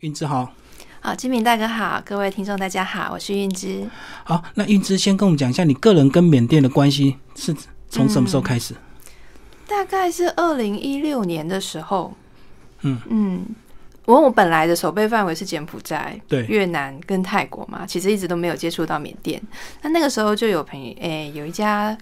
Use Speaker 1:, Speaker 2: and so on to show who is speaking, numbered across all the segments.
Speaker 1: 韵之好，
Speaker 2: 好，金明大哥好，各位听众大家好，我是运之。
Speaker 1: 好，那运之先跟我们讲一下你个人跟缅甸的关系是从什么时候开始？
Speaker 2: 大概是二零一六年的时候，
Speaker 1: 嗯
Speaker 2: 嗯，我我本来的守备范围是柬埔寨、
Speaker 1: 对
Speaker 2: 越南跟泰国嘛，其实一直都没有接触到缅甸。那那个时候就有朋友，诶、有一家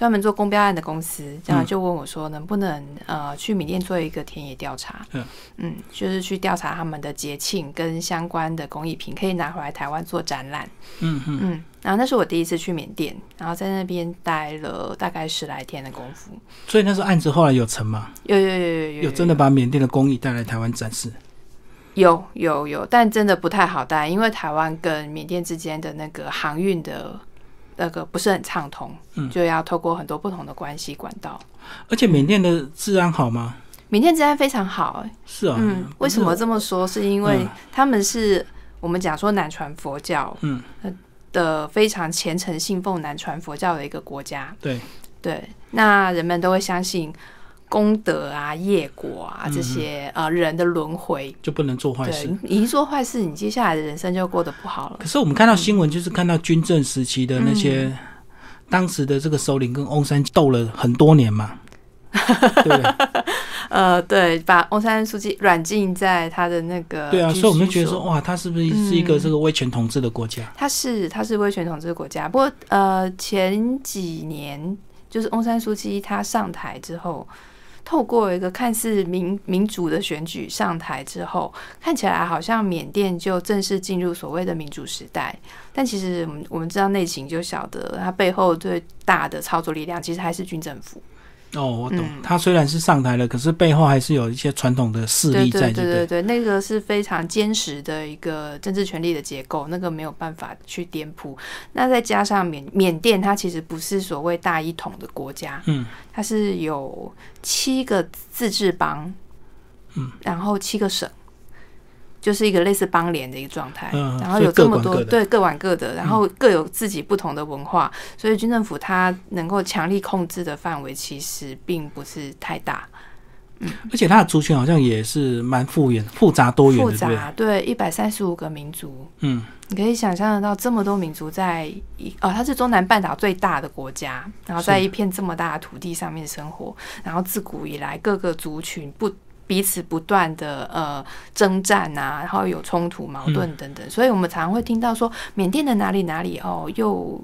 Speaker 2: 专门做公标案的公司，这样
Speaker 1: 嗯
Speaker 2: 就问我说，能不能呃去缅甸做一个田野调查？
Speaker 1: 嗯
Speaker 2: 嗯，就是去调查他们的节庆跟相关的工艺品，可以拿回来台湾做展览。
Speaker 1: 嗯嗯，
Speaker 2: 嗯，然后那是我第一次去缅甸，然后在那边待了大概十来天的功夫。
Speaker 1: 所以那时候案子后来有成吗？
Speaker 2: 有有有有有
Speaker 1: 有真的把缅甸的工艺带来台湾展示？
Speaker 2: 有有有，但真的不太好带，因为台湾跟缅甸之间的那个航运的那个不是很畅通，
Speaker 1: 嗯。
Speaker 2: 就要透过很多不同的关系管道。
Speaker 1: 而且缅甸的治安好吗？
Speaker 2: 缅甸治安非常好、欸。
Speaker 1: 是啊，
Speaker 2: 嗯，为什么这么说？是因为
Speaker 1: 嗯。
Speaker 2: 他们是我们讲说南传佛教
Speaker 1: 嗯。
Speaker 2: 的非常虔诚信奉南传佛教的一个国家，
Speaker 1: 对，
Speaker 2: 对，那人们都会相信功德啊、业果啊
Speaker 1: 嗯
Speaker 2: 这些、呃人的轮回。
Speaker 1: 就不能做坏事，。
Speaker 2: 你一做坏事，你接下来的人生就过得不好了
Speaker 1: 可。是我们看到新闻，就是看到军政时期的那些、
Speaker 2: 嗯
Speaker 1: 当时的这个首领跟翁山斗了很多年嘛，对不对？
Speaker 2: 呃，对，把翁山书记软禁在他的那个
Speaker 1: 对啊，所以我们就觉得说，哇，他是不是是一个
Speaker 2: 嗯
Speaker 1: 这个威权统治的国家？
Speaker 2: 他是他是威权统治的国家，不过呃前几年就是翁山书记他上台之后，透过一个看似民民主的选举上台之后，看起来好像缅甸就正式进入所谓的民主时代，但其实我们我们知道内情就晓得，它背后最大的操作力量其实还是军政府。
Speaker 1: 哦，我懂。
Speaker 2: 嗯
Speaker 1: 他虽然是上台了，可是背后还是有一些传统的势力在，
Speaker 2: 对对对对，那个是非常坚实的一个政治权力的结构，那个没有办法去颠覆。那再加上缅缅甸，它其实不是所谓大一统的国家，
Speaker 1: 嗯，
Speaker 2: 它是有七个自治邦，
Speaker 1: 嗯，
Speaker 2: 然后七个省。就是一个类似邦联的一个状态，
Speaker 1: 嗯
Speaker 2: 然后有这么多对各玩各的，然后各有自己不同的文化，所以军政府它能够强力控制的范围其实并不是太大。
Speaker 1: 而且它的族群好像也是蛮复原、复杂多元
Speaker 2: 复？杂，对，一百三十五个民族，
Speaker 1: 嗯，
Speaker 2: 你可以想象得到这么多民族在一哦，它是中南半岛最大的国家，然后在一片这么大的土地上面生活，然后自古以来各个族群不彼此不断的呃征战啊，然后有冲突、矛盾等等，所以我们常常会听到说缅甸的哪里哪里哦，又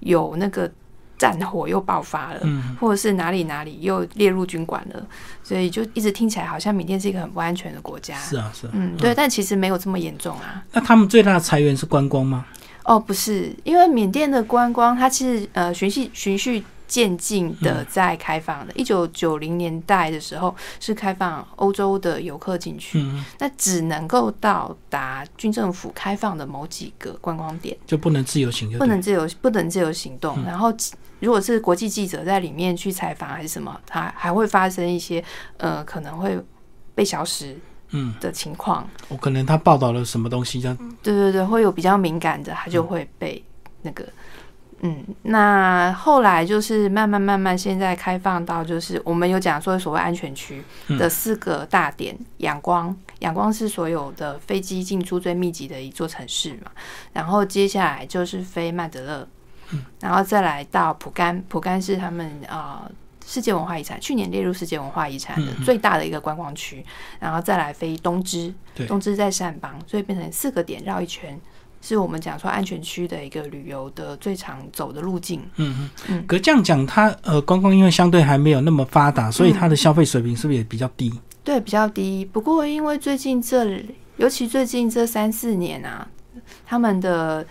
Speaker 2: 有那个战火又爆发了，
Speaker 1: 嗯
Speaker 2: 或者是哪里哪里又列入军管了，所以就一直听起来好像缅甸是一个很不安全的国家。
Speaker 1: 是啊，是啊。
Speaker 2: 嗯，对，但其实没有这么严重啊。
Speaker 1: 那他们最大的财源是观光吗？
Speaker 2: 哦，不是，因为缅甸的观光它是呃循序循序渐进的在开放的。一九九零年代的时候是开放欧洲的游客进去，
Speaker 1: 嗯，
Speaker 2: 那只能够到达军政府开放的某几个观光点，
Speaker 1: 就不能自由行就，
Speaker 2: 不能自由不能自由行动。
Speaker 1: 嗯。
Speaker 2: 然后如果是国际记者在里面去采访还是什么，他还会发生一些呃可能会被消失
Speaker 1: 嗯，
Speaker 2: 的情况。
Speaker 1: 我可能他报道了什么东西，这样。
Speaker 2: 对对对，会有比较敏感的，他就会被那个，嗯，那后来就是慢慢慢慢，现在开放到就是我们有讲说所谓安全区的四个大点，仰光，仰光是所有的飞机进出最密集的一座城市嘛，然后接下来就是飞曼德勒，然后再来到蒲甘，蒲甘是他们啊。呃世界文化遗产去年列入世界文化遗产的最大的一个观光区，然后再来飞东芝，东芝在善邦，所以变成四个点绕一圈，是我们讲说安全区的一个旅游的最常走的路径。
Speaker 1: 嗯嗯
Speaker 2: 嗯
Speaker 1: 可这样讲，它呃观光因为相对还没有那么发达，所以它的消费水平是不是也比较低？
Speaker 2: 对，比较低。不过因为最近这，尤其最近这三四年啊，他们的。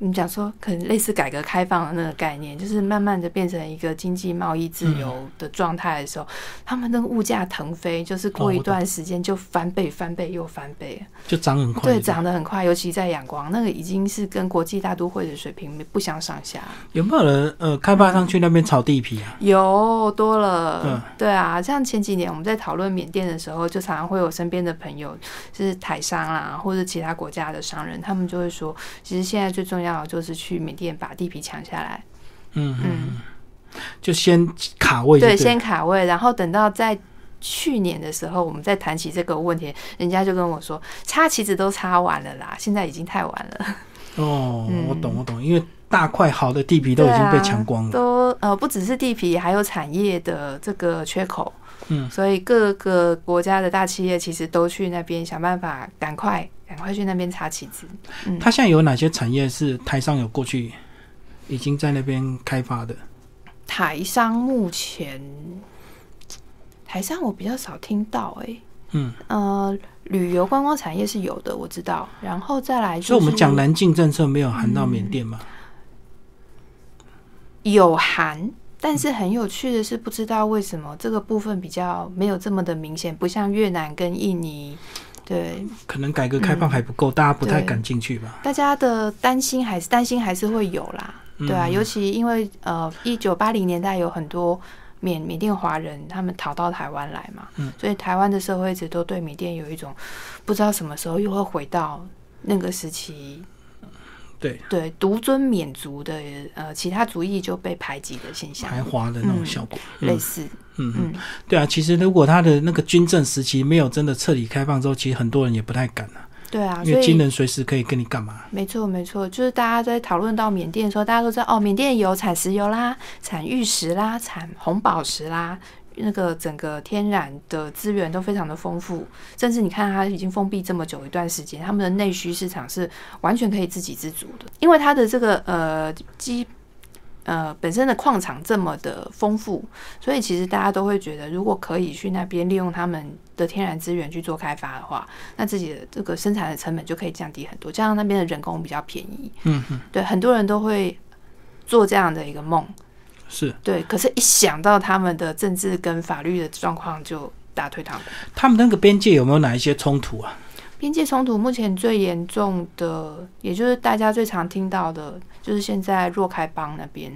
Speaker 2: 我们讲说，可能类似改革开放的那个概念，就是慢慢的变成一个经济贸易自由的状态的时候，他们那个物价腾飞，就是过一段时间就翻倍、翻倍又翻倍。
Speaker 1: 就涨很快。
Speaker 2: 对，涨得很快，尤其在仰光，那个已经是跟国际大都会的水平不相上下。
Speaker 1: 有没有人呃开发商去那边炒地皮啊？
Speaker 2: 有多了，
Speaker 1: 嗯
Speaker 2: 对啊，像前几年我们在讨论缅甸的时候，就常常会有身边的朋友是台商啦，或者其他国家的商人，他们就会说，其实现在最重要的就是去缅甸把地皮抢下来，
Speaker 1: 嗯嗯就先卡位就
Speaker 2: 对，
Speaker 1: 对，
Speaker 2: 先卡位，然后等到在去年的时候，我们在谈起这个问题，人家就跟我说，插旗子都插完了啦，现在已经太晚了。
Speaker 1: 哦，我懂，我懂，因为大块好的地皮都已经被抢光了，
Speaker 2: 都呃不只是地皮，还有产业的这个缺口。
Speaker 1: 嗯，
Speaker 2: 所以各个国家的大企业其实都去那边想办法，赶快赶快去那边插旗子。嗯，
Speaker 1: 它现在有哪些产业是台商有过去已经在那边开发的？
Speaker 2: 台商目前台商我比较少听到，哎，
Speaker 1: 嗯，
Speaker 2: 呃，旅游观光产业是有的，我知道。然后再来，
Speaker 1: 所以我们讲南进政策没有含到缅甸吗？
Speaker 2: 有含。但是很有趣的是，不知道为什么这个部分比较没有这么的明显，不像越南跟印尼，对，
Speaker 1: 可能改革开放还不够，大家不太敢进去吧。
Speaker 2: 大家的担心还是担心还是会有啦，对啊，尤其因为呃，一九八零年代有很多缅缅甸华人他们逃到台湾来嘛，
Speaker 1: 嗯，
Speaker 2: 所以台湾的社会一直都对缅甸有一种不知道什么时候又会回到那个时期。
Speaker 1: 对
Speaker 2: 对，独尊免族的呃，其他族裔就被排挤的现象，
Speaker 1: 排华的那种效果，
Speaker 2: 类似。
Speaker 1: 嗯嗯，对啊，其实如果他的那个军政时期没有真的彻底开放之后，其实很多人也不太敢啊。
Speaker 2: 对啊，
Speaker 1: 因为军人随时可以跟你干嘛？
Speaker 2: 没错没错，就是大家在讨论到缅甸的时候，大家都知道哦，缅甸有产石油啦，产玉石啦，产红宝石啦。那个整个天然的资源都非常的丰富，甚至你看它已经封闭这么久一段时间，他们的内需市场是完全可以自给自足的，因为它的这个呃基呃本身的矿场这么的丰富，所以其实大家都会觉得，如果可以去那边利用他们的天然资源去做开发的话，那自己的这个生产的成本就可以降低很多，加上那边的人工比较便宜，
Speaker 1: 嗯嗯，
Speaker 2: 对，很多人都会做这样的一个梦。
Speaker 1: 是
Speaker 2: 对，可是，一想到他们的政治跟法律的状况，就打退堂鼓。
Speaker 1: 他们那个边界有没有哪一些冲突啊？
Speaker 2: 边界冲突目前最严重的，也就是大家最常听到的，就是现在若开邦那边，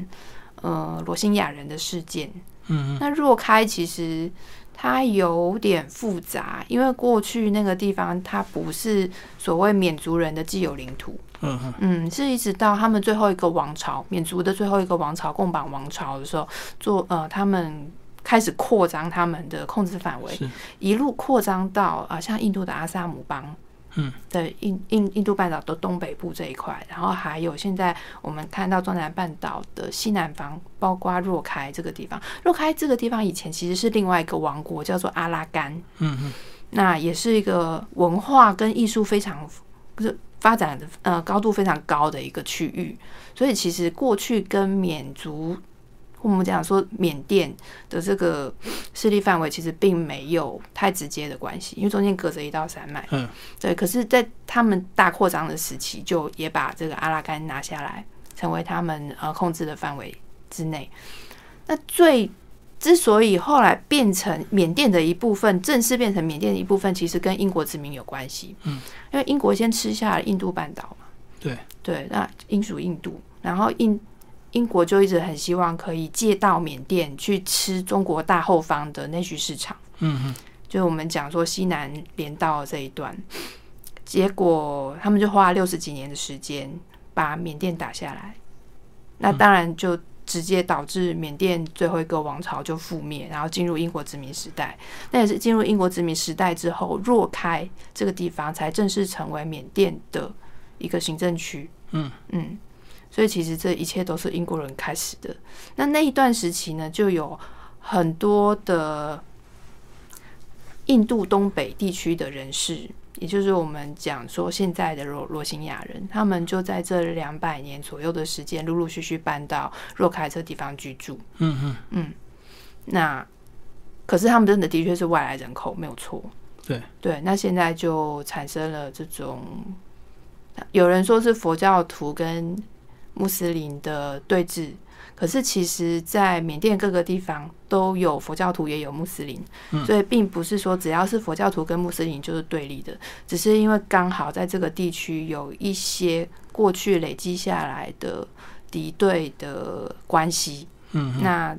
Speaker 2: 呃，罗兴亚人的事件。
Speaker 1: 嗯，
Speaker 2: 那若开其实。它有点复杂，因为过去那个地方它不是所谓缅族人的既有领土，
Speaker 1: 嗯
Speaker 2: 嗯，是一直到他们最后一个王朝，缅族的最后一个王朝贡榜王朝的时候，做呃他们开始扩张他们的控制范围，一路扩张到啊像印度的阿萨姆邦。
Speaker 1: 嗯，
Speaker 2: 对，印印印度半岛的东北部这一块，然后还有现在我们看到中南半岛的西南方，包括若开这个地方。若开这个地方以前其实是另外一个王国，叫做阿拉干。
Speaker 1: 嗯嗯，
Speaker 2: 那也是一个文化跟艺术非常是发展的呃高度非常高的一个区域，所以其实过去跟缅族。我们讲说缅甸的这个势力范围其实并没有太直接的关系，因为中间隔着一道山脉。
Speaker 1: 嗯，
Speaker 2: 对。可是，在他们大扩张的时期，就也把这个阿拉干拿下来，成为他们呃控制的范围之内。那最之所以后来变成缅甸的一部分，正式变成缅甸的一部分，其实跟英国殖民有关系。
Speaker 1: 嗯，
Speaker 2: 因为英国先吃下了印度半岛嘛。
Speaker 1: 对
Speaker 2: 对，那英属印度，然后印。英国就一直很希望可以借到缅甸去吃中国大后方的内需市场，
Speaker 1: 嗯嗯，
Speaker 2: 就是我们讲说西南连道这一段，结果他们就花了六十几年的时间把缅甸打下来，那当然就直接导致缅甸最后一个王朝就覆灭，然后进入英国殖民时代。那也是进入英国殖民时代之后，若开这个地方才正式成为缅甸的一个行政区。
Speaker 1: 嗯
Speaker 2: 嗯。所以其实这一切都是英国人开始的。那那一段时期呢，就有很多的印度东北地区的人士，也就是我们讲说现在的罗罗兴亚人，他们就在这两百年左右的时间，陆陆续续搬到若开这地方居住。
Speaker 1: 嗯嗯
Speaker 2: 嗯。那可是他们真的的确是外来人口，没有错。
Speaker 1: 对
Speaker 2: 对，那现在就产生了这种，有人说是佛教徒跟。穆斯林的对峙，可是其实，在缅甸各个地方都有佛教徒，也有穆斯林，所以并不是说只要是佛教徒跟穆斯林就是对立的，只是因为刚好在这个地区有一些过去累积下来的敌对的关系，
Speaker 1: 嗯，
Speaker 2: 那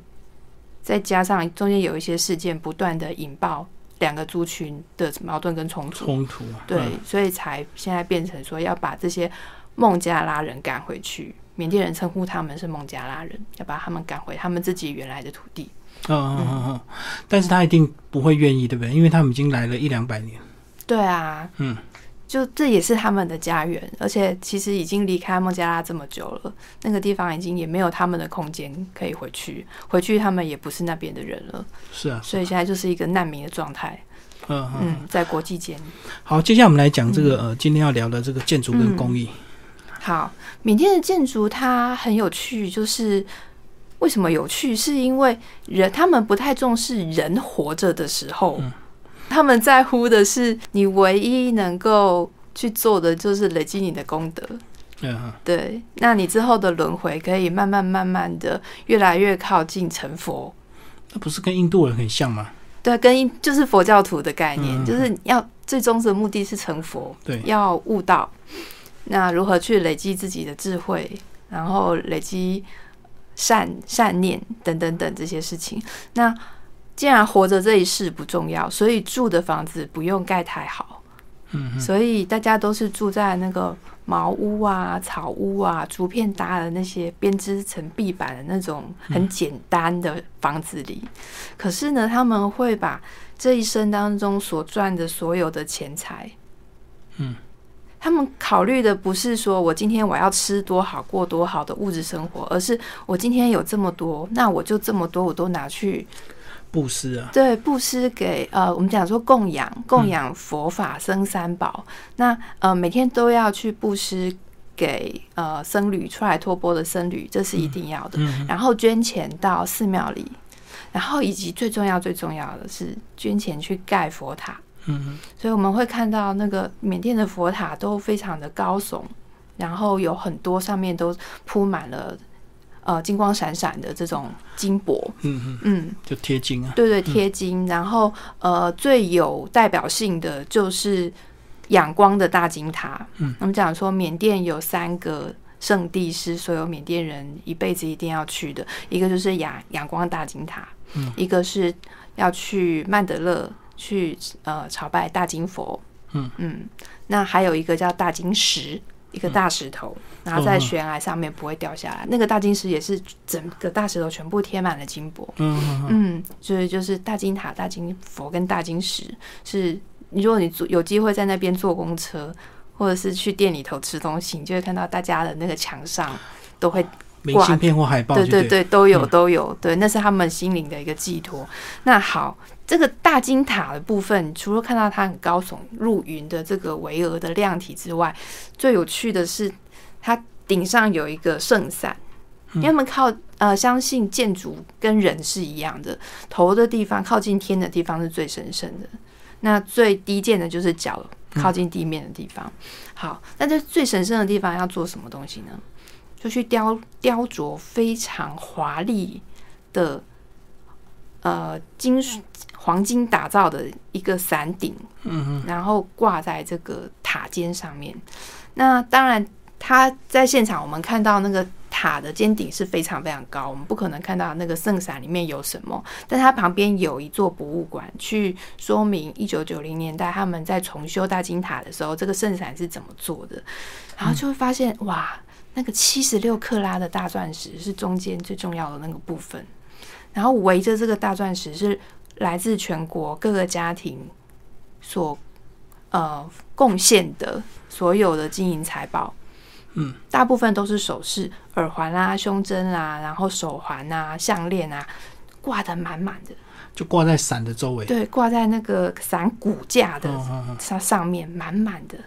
Speaker 2: 再加上中间有一些事件不断的引爆两个族群的矛盾跟冲突，
Speaker 1: 冲突，
Speaker 2: 对，所以才现在变成说要把这些孟加拉人赶回去。缅甸人称呼他们是孟加拉人，要把他们赶回他们自己原来的土地。
Speaker 1: 嗯嗯嗯嗯，但是他一定不会愿意，对不对？因为他们已经来了一两百年。
Speaker 2: 对啊，
Speaker 1: 嗯，
Speaker 2: 就这也是他们的家园，而且其实已经离开孟加拉这么久了，那个地方已经也没有他们的空间可以回去，回去他们也不是那边的人了，
Speaker 1: 是啊，
Speaker 2: 所以现在就是一个难民的状态。
Speaker 1: 嗯嗯。
Speaker 2: 在国际间。
Speaker 1: 好，接下来我们来讲这个呃，今天要聊的这个建筑跟工艺。
Speaker 2: 好，缅甸的建筑它很有趣，就是为什么有趣？是因为人他们不太重视人活着的时候，他们在乎的是你唯一能够去做的就是累积你的功德。
Speaker 1: 嗯
Speaker 2: 对，那你之后的轮回可以慢慢慢慢的越来越靠近成佛。
Speaker 1: 那不是跟印度人很像吗？
Speaker 2: 对，跟就是佛教徒的概念，
Speaker 1: 嗯
Speaker 2: 就是要最终的目的是成佛，
Speaker 1: 对
Speaker 2: 要悟道。那如何去累积自己的智慧，然后累积善善念等等等这些事情？那既然活着这一世不重要，所以住的房子不用盖太好。
Speaker 1: 嗯
Speaker 2: 所以大家都是住在那个茅屋啊、草屋啊、竹片搭的那些编织成壁板的那种很简单的房子里。可是呢，他们会把这一生当中所赚的所有的钱财，
Speaker 1: 嗯，
Speaker 2: 他们考虑的不是说我今天我要吃多好、过多好的物质生活，而是我今天有这么多，那我就这么多，我都拿去
Speaker 1: 布施啊，
Speaker 2: 对，布施给呃，我们讲说供养，供养佛法生三宝。那呃，每天都要去布施给呃僧侣出来托钵的僧侣，这是一定要的。
Speaker 1: 嗯
Speaker 2: 然后捐钱到寺庙里，然后以及最重要最重要的是捐钱去盖佛塔。
Speaker 1: 嗯
Speaker 2: 所以我们会看到那个缅甸的佛塔都非常的高耸，然后有很多上面都铺满了呃金光闪闪的这种金箔。
Speaker 1: 嗯嗯，
Speaker 2: 嗯，
Speaker 1: 就贴金啊，
Speaker 2: 对对，贴金。然后呃，最有代表性的就是仰光的大金塔。
Speaker 1: 嗯，
Speaker 2: 我们讲说缅甸有三个圣地是所有缅甸人一辈子一定要去的，一个就是仰仰光大金塔，
Speaker 1: 嗯，
Speaker 2: 一个是要去曼德勒去呃朝拜大金佛，
Speaker 1: 嗯
Speaker 2: 嗯，那还有一个叫大金石。一个大石头，然后在悬崖上面不会掉下来。那个大金石也是整个大石头全部贴满了金箔。
Speaker 1: 嗯嗯
Speaker 2: 嗯，所以就是大金塔、大金佛跟大金石是，如果你坐有机会在那边坐公车，或者是去店里头吃东西，你就会看到大家的那个墙上都会，
Speaker 1: 明信片或海报，
Speaker 2: 对对对，都有
Speaker 1: 嗯
Speaker 2: 都有，对，那是他们心灵的一个寄托。那好，这个大金塔的部分，除了看到它很高耸入云的这个巍峨的亮体之外，最有趣的是它顶上有一个圣伞。因为他们靠呃相信建筑跟人是一样的，头的地方靠近天的地方是最神圣的，那最低贱的就是脚靠近地面的地方。好，那这最神圣的地方要做什么东西呢？就去雕雕琢非常华丽的呃金属黄金打造的一个伞顶，
Speaker 1: 嗯
Speaker 2: 然后挂在这个塔尖上面。那当然，它在现场我们看到那个塔的尖顶是非常非常高，我们不可能看到那个圣伞里面有什么。但它旁边有一座博物馆，去说明一九九零年代他们在重修大金塔的时候，这个圣伞是怎么做的。然后就会发现，哇，那个七十六克拉的大钻石是中间最重要的那个部分，然后围着这个大钻石是来自全国各个家庭所呃贡献的所有的金银财宝。
Speaker 1: 嗯，
Speaker 2: 大部分都是首饰、耳环啦、胸针啦，然后手环啊、项链啊，挂的满满的。
Speaker 1: 就挂在伞的周围，
Speaker 2: 对，挂在那个伞骨架的上上面，满满的。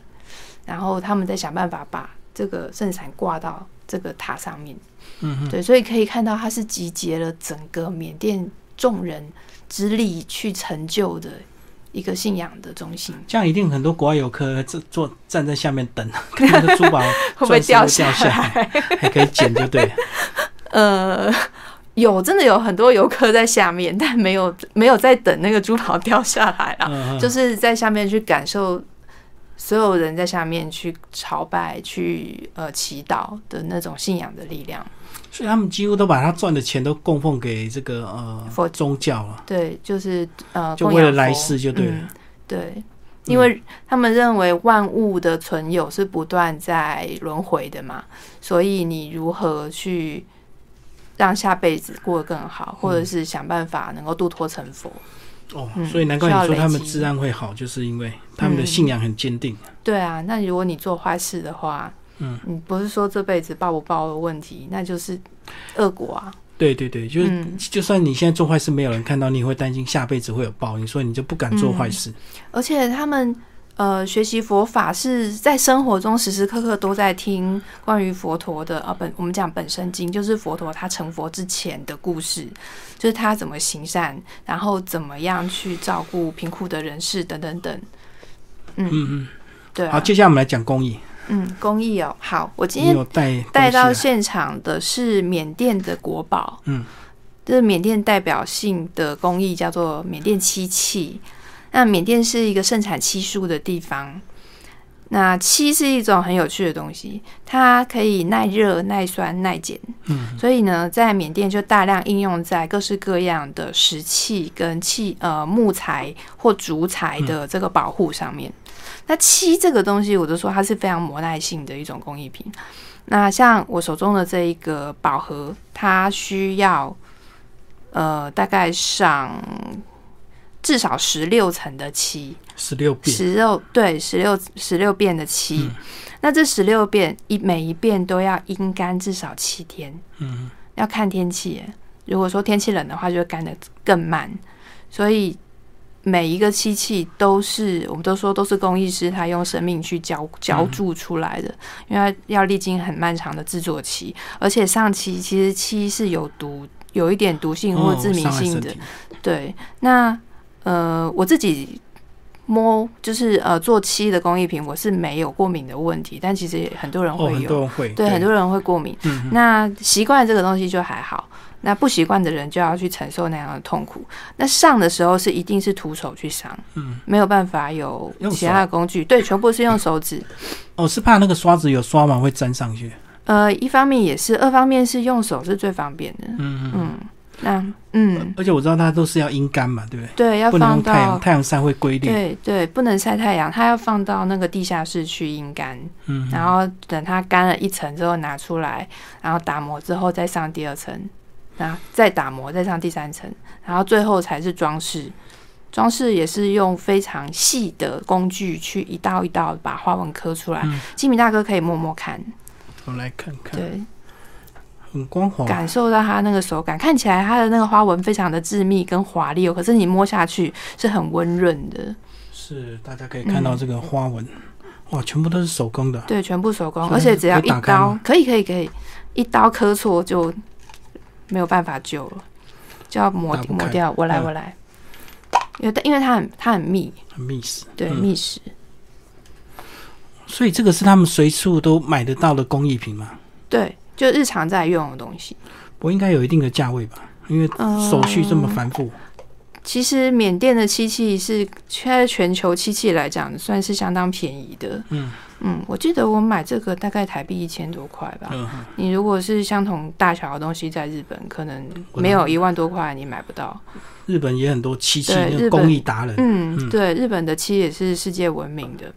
Speaker 2: 然后他们在想办法把这个圣伞挂到这个塔上面。
Speaker 1: 嗯嗯，
Speaker 2: 对，所以可以看到，它是集结了整个缅甸众人之力去成就的一个信仰的中心。
Speaker 1: 这样一定很多国外游客坐坐站在下面等，看那个珠宝
Speaker 2: 会不会掉
Speaker 1: 下
Speaker 2: 来？
Speaker 1: 还可以捡，就对了。
Speaker 2: 呃，有真的有很多游客在下面，但没有没有在等那个珠宝掉下来啦，
Speaker 1: 嗯嗯
Speaker 2: 就是在下面去感受所有人在下面去朝拜、去呃祈祷的那种信仰的力量。
Speaker 1: 所以他们几乎都把他赚的钱都供奉给这个呃
Speaker 2: 佛
Speaker 1: 宗教了，
Speaker 2: 对，就是呃，
Speaker 1: 就为了来世就对了。
Speaker 2: 嗯对，因为他们认为万物的存有是不断在轮回的嘛，所以你如何去让下辈子过得更好，或者是想办法能够度脱成佛。
Speaker 1: 哦，
Speaker 2: 嗯
Speaker 1: 所以难怪你说他们
Speaker 2: 累积
Speaker 1: 治安会好，就是因为他们的信仰很坚定。
Speaker 2: 对啊，那如果你做坏事的话，
Speaker 1: 嗯，
Speaker 2: 你不是说这辈子报不报的问题，那就是恶果啊。
Speaker 1: 对对对，就是、
Speaker 2: 嗯
Speaker 1: 就算你现在做坏事没有人看到，你也会担心下辈子会有报应，所以你就不敢做坏事。
Speaker 2: 而且他们呃学习佛法是在生活中时时刻刻都在听关于佛陀的啊本我们讲本身经，就是佛陀他成佛之前的故事，就是他怎么行善，然后怎么样去照顾贫苦的人士等等等。嗯
Speaker 1: 嗯嗯，
Speaker 2: 对啊，
Speaker 1: 好，接下来我们来讲公益。
Speaker 2: 嗯，工艺哦，好，我今天
Speaker 1: 带
Speaker 2: 带到现场的是缅甸的国宝，
Speaker 1: 嗯，
Speaker 2: 这是缅甸代表性的工艺，叫做缅甸漆器。那缅甸是一个盛产漆树的地方。那漆是一种很有趣的东西，它可以耐热、耐酸、耐碱。
Speaker 1: 嗯，
Speaker 2: 所以呢，在缅甸就大量应用在各式各样的石器跟器呃木材或竹材的这个保护上面。那漆这个东西，我就说它是非常磨耐性的一种工艺品。那像我手中的这一个宝盒，它需要呃大概上至少十六层的漆，
Speaker 1: 十六遍，
Speaker 2: 十六对十六十六遍的漆。
Speaker 1: 嗯
Speaker 2: 那这十六遍一每一遍都要阴干至少七天，
Speaker 1: 嗯，
Speaker 2: 要看天气。如果说天气冷的话，就会干的更慢。所以每一个漆器都是，我们都说都是工艺师他用生命去浇浇铸出来的，因为要历经很漫长的制作期，而且上漆其实漆是有毒，有一点毒性或
Speaker 1: 哦
Speaker 2: 致
Speaker 1: 敏
Speaker 2: 性的。对，那呃，我自己摸就是呃做漆的工艺品，我是没有过敏的问题，但其实很多人
Speaker 1: 哦，
Speaker 2: 会有，
Speaker 1: 很多人会，
Speaker 2: 对，很多人会过敏。
Speaker 1: 嗯
Speaker 2: 那习惯这个东西就还好，那不习惯的人就要去承受那样的痛苦。那上的时候是一定是徒手去上，
Speaker 1: 嗯，
Speaker 2: 没有办法有
Speaker 1: 用
Speaker 2: 其他的工具，对，全部是用手指。
Speaker 1: 哦，是怕那个刷子有刷完会粘上去。
Speaker 2: 呃，一方面也是，二方面是用手是最方便的。
Speaker 1: 嗯嗯，
Speaker 2: 嗯，那嗯，
Speaker 1: 而且我知道它都是要阴干嘛，对不对？
Speaker 2: 对，要
Speaker 1: 不能
Speaker 2: 放
Speaker 1: 到太阳，
Speaker 2: 到。
Speaker 1: 太阳晒会龟裂。
Speaker 2: 对对，不能晒太阳，它要放到那个地下室去阴干，
Speaker 1: 嗯，
Speaker 2: 然后等它干了一层之后拿出来，然后打磨之后再上第二层，然后再打磨再上第三层，然后最后才是装饰。装饰也是用非常细的工具去一道一道把花纹刻出来。
Speaker 1: 嗯
Speaker 2: 金米大哥可以摸摸看，
Speaker 1: 我来看看，
Speaker 2: 对，
Speaker 1: 很光滑。
Speaker 2: 感受到它那个手感，看起来它的那个花纹非常的致密跟华丽哦，可是你摸下去是很温润的。
Speaker 1: 是，大家可以看到这
Speaker 2: 嗯
Speaker 1: 个花纹，哇，全部都是手工的。
Speaker 2: 对，全部手工，而且只要一刀，可以可以可以，一刀磕错就没有办法救了，就要磨磨掉。我来
Speaker 1: 嗯
Speaker 2: 我来，因为因为它很它很密，
Speaker 1: 很密实。
Speaker 2: 对，
Speaker 1: 嗯
Speaker 2: 密实。
Speaker 1: 所以这个是他们随处都买得到的工艺品吗？
Speaker 2: 对，就日常在用的东西。
Speaker 1: 我应该有一定的价位吧？因为
Speaker 2: 嗯
Speaker 1: 手续这么繁复。
Speaker 2: 其实缅甸的漆器是现在全球漆器来讲算是相当便宜的。
Speaker 1: 嗯
Speaker 2: 嗯，我记得我买这个大概台币一千多块吧。
Speaker 1: 嗯，
Speaker 2: 你如果是相同大小的东西，在日本可能没有一万多块，你买不到。
Speaker 1: 日本也很多漆器工艺达人。
Speaker 2: 嗯，
Speaker 1: 嗯
Speaker 2: 对，日本的漆也是世界闻名的。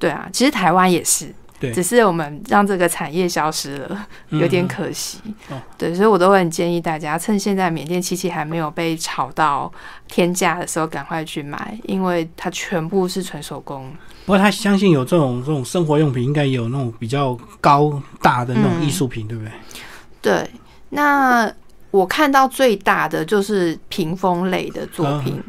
Speaker 2: 对啊，其实台湾也是，
Speaker 1: 对。
Speaker 2: 只是我们让这个产业消失了，有点
Speaker 1: 嗯
Speaker 2: 可惜。
Speaker 1: 哦。
Speaker 2: 对，所以我都会很建议大家，趁现在缅甸漆器还没有被炒到天价的时候，赶快去买，因为它全部是纯手工。
Speaker 1: 不过他相信有这种这种生活用品，应该有那种比较高大的那种
Speaker 2: 嗯
Speaker 1: 艺术品，对不对？
Speaker 2: 对，那我看到最大的就是屏风类的作品，
Speaker 1: 嗯。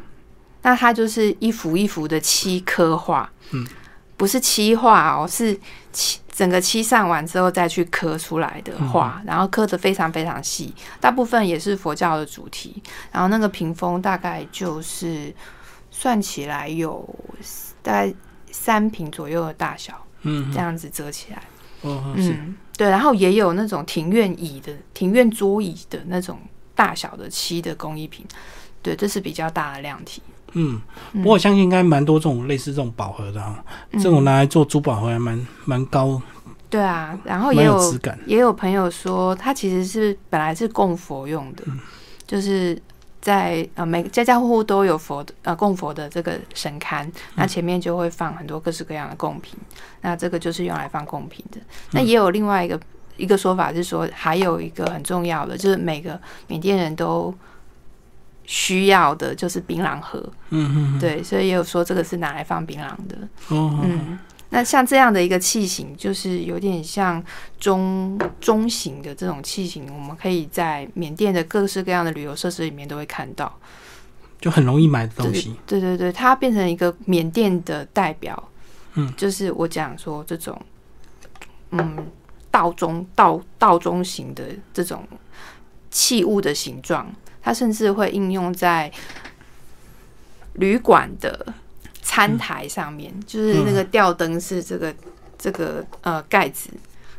Speaker 2: 那它就是一幅一幅的漆刻画，
Speaker 1: 嗯，
Speaker 2: 不是漆画哦，是漆整个漆上完之后再去刻出来的画，然后刻的非常非常细，大部分也是佛教的主题，然后那个屏风大概就是算起来有大概三平左右的大小，
Speaker 1: 嗯
Speaker 2: 这样子折起来。
Speaker 1: 哦，是
Speaker 2: 嗯，对，然后也有那种庭院椅的、庭院桌椅的那种大小的漆的工艺品，对，这是比较大的量体。
Speaker 1: 嗯，
Speaker 2: 嗯。
Speaker 1: 不过我相信应该蛮多这种类似这种宝盒的哈，这种
Speaker 2: 嗯
Speaker 1: 拿来做珠宝盒还蛮蛮高，
Speaker 2: 对啊，然后也有
Speaker 1: 有质感。
Speaker 2: 也有朋友说，它其实是本来是供佛用的，
Speaker 1: 嗯。
Speaker 2: 就是在呃每家家户户都有佛的呃供佛的这个神龛，
Speaker 1: 嗯。
Speaker 2: 那前面就会放很多各式各样的贡品，那这个就是用来放贡品的。那
Speaker 1: 嗯
Speaker 2: 也有另外一个一个说法是说，还有一个很重要的，就是每个缅甸人都需要的，就是槟榔盒。
Speaker 1: 嗯嗯，
Speaker 2: 对，所以也有说这个是拿来放槟榔的。
Speaker 1: 哦，
Speaker 2: 嗯，那像这样的一个器型，就是有点像中中型的这种器型，我们可以在缅甸的各式各样的旅游设施里面都会看到。
Speaker 1: 就很容易买的东西。
Speaker 2: 对对对，它变成一个缅甸的代表。
Speaker 1: 嗯，
Speaker 2: 就是我讲说这种，嗯，道中道道中型的这种器物的形状，它甚至会应用在旅馆的餐台上面，就是那个吊灯是这个这个呃盖子，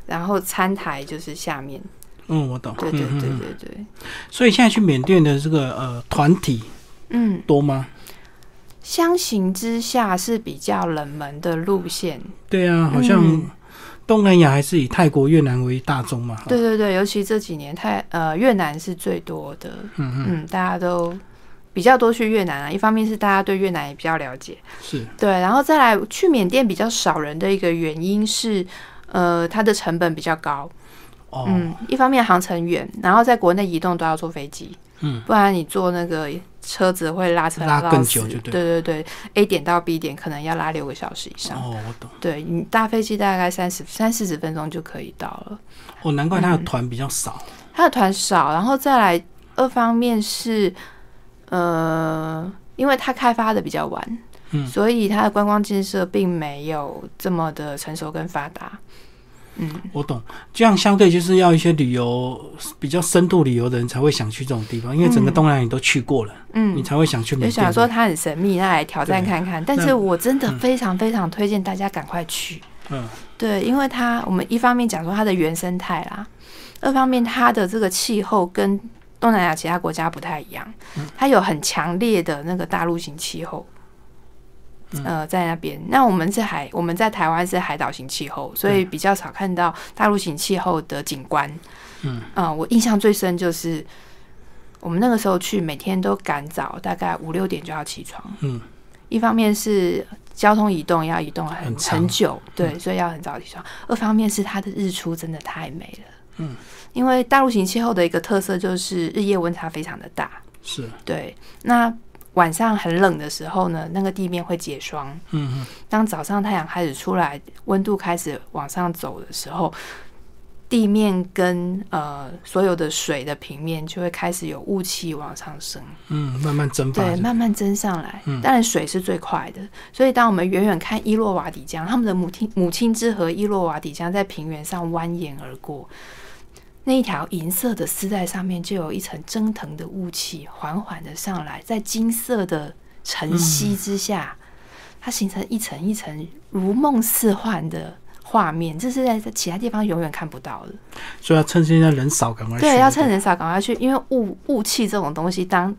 Speaker 2: 然后餐台就是下面。
Speaker 1: 嗯，我懂。
Speaker 2: 对对对对对，
Speaker 1: 所以现在去缅甸的这个呃团体
Speaker 2: 嗯，
Speaker 1: 多吗？
Speaker 2: 相形之下是比较冷门的路线。
Speaker 1: 对啊，好像
Speaker 2: 嗯
Speaker 1: 东南亚还是以泰国、越南为大宗嘛。
Speaker 2: 对对对，尤其这几年泰呃越南是最多的，
Speaker 1: 嗯嗯，
Speaker 2: 嗯，大家都比较多去越南啊。一方面是大家对越南也比较了解，
Speaker 1: 是
Speaker 2: 对，然后再来去缅甸比较少人的一个原因是，呃，它的成本比较高。
Speaker 1: 哦，
Speaker 2: 嗯，一方面航程远，然后在国内移动都要坐飞机，
Speaker 1: 嗯，
Speaker 2: 不然你坐那个车子会拉车
Speaker 1: 拉更久就对
Speaker 2: 对对对，A 点到 B 点可能要拉六个小时以上。
Speaker 1: 哦，我懂。
Speaker 2: 对你搭飞机大概三十三四十分钟就可以到了。
Speaker 1: 哦，难怪他
Speaker 2: 嗯
Speaker 1: 的团比较少。
Speaker 2: 它的团少，然后再来二方面是，呃，因为它开发的比较晚，
Speaker 1: 嗯
Speaker 2: 所以它的观光建设并没有这么的成熟跟发达。嗯，
Speaker 1: 我懂，这样相对就是要一些旅游比较深度旅游的人才会想去这种地方，因为整个东南亚你都去过了，
Speaker 2: 嗯
Speaker 1: 你才会想去
Speaker 2: 就。想说它很神秘，那来挑战看看。但是我真的
Speaker 1: 嗯
Speaker 2: 非常非常推荐大家赶快去。
Speaker 1: 嗯，
Speaker 2: 对，因为它我们一方面讲说它的原生态啦，二方面它的这个气候跟东南亚其他国家不太一样，
Speaker 1: 嗯
Speaker 2: 它有很强烈的那个大陆型气候。
Speaker 1: 嗯。
Speaker 2: 呃，在那边，那我们是海，我们在台湾是海岛型气候，所以比较少看到大陆型气候的景观。
Speaker 1: 嗯，
Speaker 2: 呃，我印象最深就是我们那个时候去，每天都赶早，大概五六点就要起床。
Speaker 1: 嗯，
Speaker 2: 一方面是交通移动要移动很
Speaker 1: 很
Speaker 2: 很久，对，所以要很早起床；二方面是它的日出真的太美了。
Speaker 1: 嗯，
Speaker 2: 因为大陆型气候的一个特色就是日夜温差非常的大，
Speaker 1: 是，
Speaker 2: 对。那晚上很冷的时候呢，那个地面会结霜。
Speaker 1: 嗯嗯，
Speaker 2: 当早上太阳开始出来，温度开始往上走的时候，地面跟呃所有的水的平面就会开始有雾气往上升。
Speaker 1: 嗯，慢慢蒸发
Speaker 2: 对，慢慢蒸上来。
Speaker 1: 嗯
Speaker 2: 当然水是最快的，所以当我们远远看伊洛瓦底江，他们的母亲母亲之河伊洛瓦底江在平原上蜿蜒而过，那一条银色的丝带上面就有一层蒸腾的雾气缓缓的上来，在金色的晨曦之下，它形成一层一层如梦似幻的。画面，这是在在其他地方永远看不到的。
Speaker 1: 所以要趁现在人少，赶快去。
Speaker 2: 对，要趁人少赶快去，因为雾雾气这种东西，当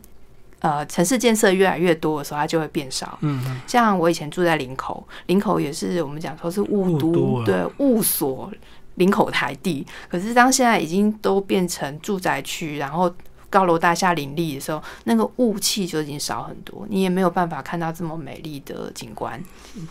Speaker 2: 呃城市建设越来越多的时候，它就会变少。
Speaker 1: 嗯嗯，
Speaker 2: 像我以前住在林口，林口也是我们讲说是雾都，
Speaker 1: 雾都啊
Speaker 2: 对雾所林口台地。可是当现在已经都变成住宅区，然后高楼大厦林立的时候，那个雾气就已经少很多，你也没有办法看到这么美丽的景观。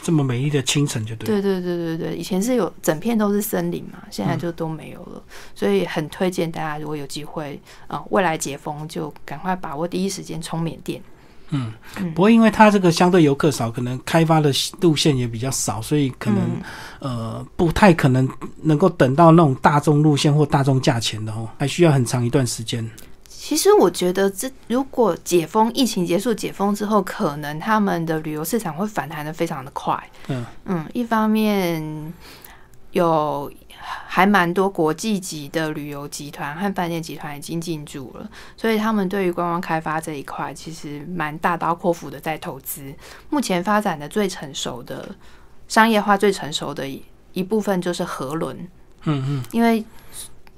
Speaker 1: 这么美丽的清晨就对。
Speaker 2: 对对对对对，以前是有整片都是森林嘛，现在就都没有了，所以很推荐大家如果有机会，呃，未来解封就赶快把握第一时间冲缅甸。
Speaker 1: 嗯
Speaker 2: 嗯，
Speaker 1: 不过因为它这个相对游客少，可能开发的路线也比较少，所以可能、
Speaker 2: 嗯
Speaker 1: 呃不太可能能够等到那种大众路线或大众价钱的哦，还需要很长一段时间。
Speaker 2: 其实我觉得这如果解封，疫情结束解封之后，可能他们的旅游市场会反弹的非常的快。
Speaker 1: 嗯
Speaker 2: 嗯，一方面有还蛮多国际级的旅游集团和饭店集团已经进驻了，所以他们对于观光开发这一块其实蛮大刀阔斧的在投资。目前发展的最成熟的商业化最成熟的一一部分就是河轮，
Speaker 1: 嗯嗯，
Speaker 2: 因为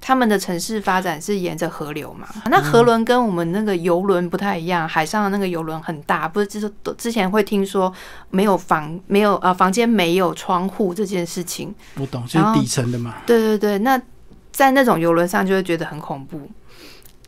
Speaker 2: 他们的城市发展是沿着河流嘛。那河轮跟我们那个游轮不太一样，海上的那个游轮很大，不是就是都之前会听说没有房没有呃房间没有窗户这件事情。
Speaker 1: 不懂，就是底层的嘛。
Speaker 2: 对对对，那在那种游轮上就会觉得很恐怖。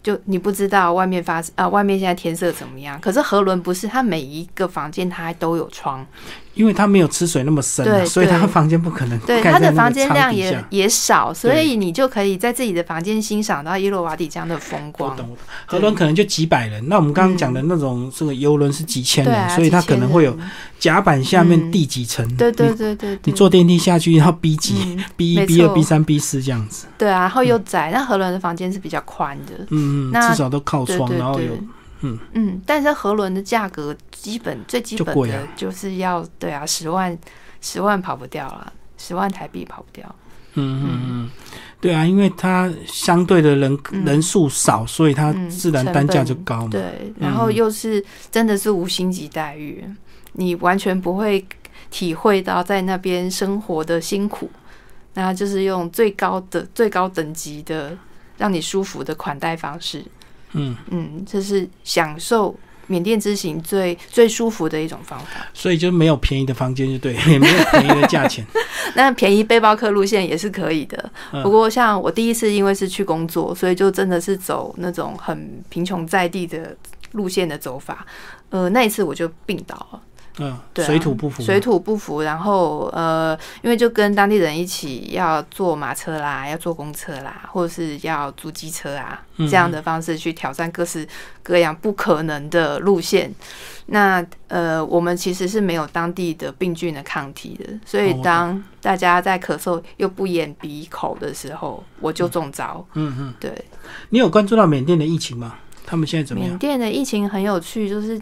Speaker 2: 就你不知道外面发啊，外面现在天色怎么样？可是河轮不是，它每一个房间它都有窗，
Speaker 1: 因为它没有吃水那么深、啊，所以它
Speaker 2: 对。
Speaker 1: 房间不可能
Speaker 2: 对，
Speaker 1: 盖在那个
Speaker 2: 它的房间量也也少，所以你就可以在自己的房间欣赏到伊洛瓦底江的风
Speaker 1: 我
Speaker 2: 光。
Speaker 1: 懂，我懂。河轮可能就几百人，那我们刚刚讲的那种这个游轮是几千人，所以它可能会有甲板下面
Speaker 2: 嗯
Speaker 1: 第几层，
Speaker 2: 对对对对对，
Speaker 1: 你坐电梯下去要 B 几、
Speaker 2: 嗯
Speaker 1: B 一、B 二、B 三、B 四这样子，
Speaker 2: 对啊，然后又窄，那河轮的房间是比较宽的，
Speaker 1: 嗯嗯，
Speaker 2: 那
Speaker 1: 至少都靠窗，然后有，
Speaker 2: 嗯，但是河轮的价格基本最基本的就是要对啊，十万十万跑不掉了，十万台币跑不掉。
Speaker 1: 嗯嗯嗯，对啊，因为它相对的人、
Speaker 2: 嗯。
Speaker 1: 人数少，所以它
Speaker 2: 嗯
Speaker 1: 自然单价就高嘛。
Speaker 2: 对，然后
Speaker 1: 嗯
Speaker 2: 又是真的是无星级待遇，你完全不会体会到在那边生活的辛苦，那就是用最高的最高等级的让你舒服的款待方式，
Speaker 1: 嗯，
Speaker 2: 嗯，这是享受缅甸之行最最舒服的一种方法。
Speaker 1: 所以就没有便宜的房间，就对，也没有便宜的价钱。
Speaker 2: 那便宜背包客路线也是可以的，
Speaker 1: 嗯
Speaker 2: 不过像我第一次因为是去工作，所以就真的是走那种很贫穷在地的路线的走法。呃，那一次我就病倒了，
Speaker 1: 嗯，
Speaker 2: 对、啊，
Speaker 1: 水土不服，
Speaker 2: 水土不服。然后呃，因为就跟当地人一起要坐马车啦，要坐公车啦，或者是要租机车啊，
Speaker 1: 嗯
Speaker 2: 这样的方式去挑战各式各样不可能的路线。那呃，我们其实是没有当地的病菌的抗体的，所以
Speaker 1: 哦
Speaker 2: 当大家在咳嗽又不掩鼻口的时候，我就中招。
Speaker 1: 嗯嗯，
Speaker 2: 对，
Speaker 1: 你有关注到缅甸的疫情吗？他们现在怎么样？
Speaker 2: 缅甸的疫情很有趣，就是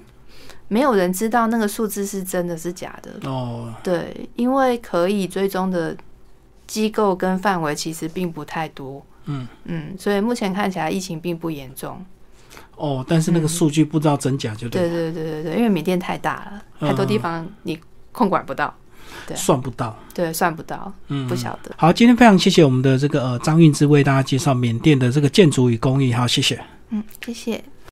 Speaker 2: 没有人知道那个数字是真的是假的。
Speaker 1: 哦，
Speaker 2: 对，因为可以追踪的机构跟范围其实并不太多。
Speaker 1: 嗯
Speaker 2: 嗯，所以目前看起来疫情并不严重。
Speaker 1: 哦，但是那个
Speaker 2: 嗯
Speaker 1: 数据不知道真假，就
Speaker 2: 对
Speaker 1: 对，
Speaker 2: 对对对对，因为缅甸太大了，太多地方你控管不到，对啊
Speaker 1: 算不到。
Speaker 2: 对，算不到，
Speaker 1: 嗯，
Speaker 2: 不晓得。
Speaker 1: 好，今天非常谢谢我们的这个呃张运之为大家介绍缅甸的这个建筑与工艺，好，谢谢。
Speaker 2: 嗯，谢谢。